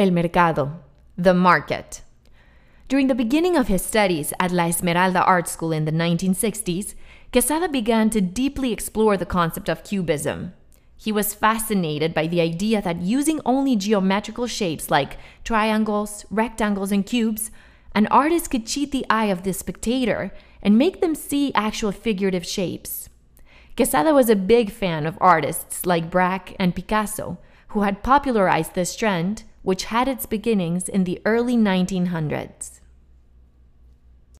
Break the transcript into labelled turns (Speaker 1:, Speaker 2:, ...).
Speaker 1: El mercado, the market. During the beginning of his studies at La Esmeralda Art School in the 1960s, Quessada began to deeply explore the concept of cubism. He was fascinated by the idea that using only geometrical shapes like triangles, rectangles, and cubes, an artist could cheat the eye of the spectator and make them see actual figurative shapes. Quessada was a big fan of artists like Braque and Picasso, who had popularized this trend, which had its beginnings in the early 1900s.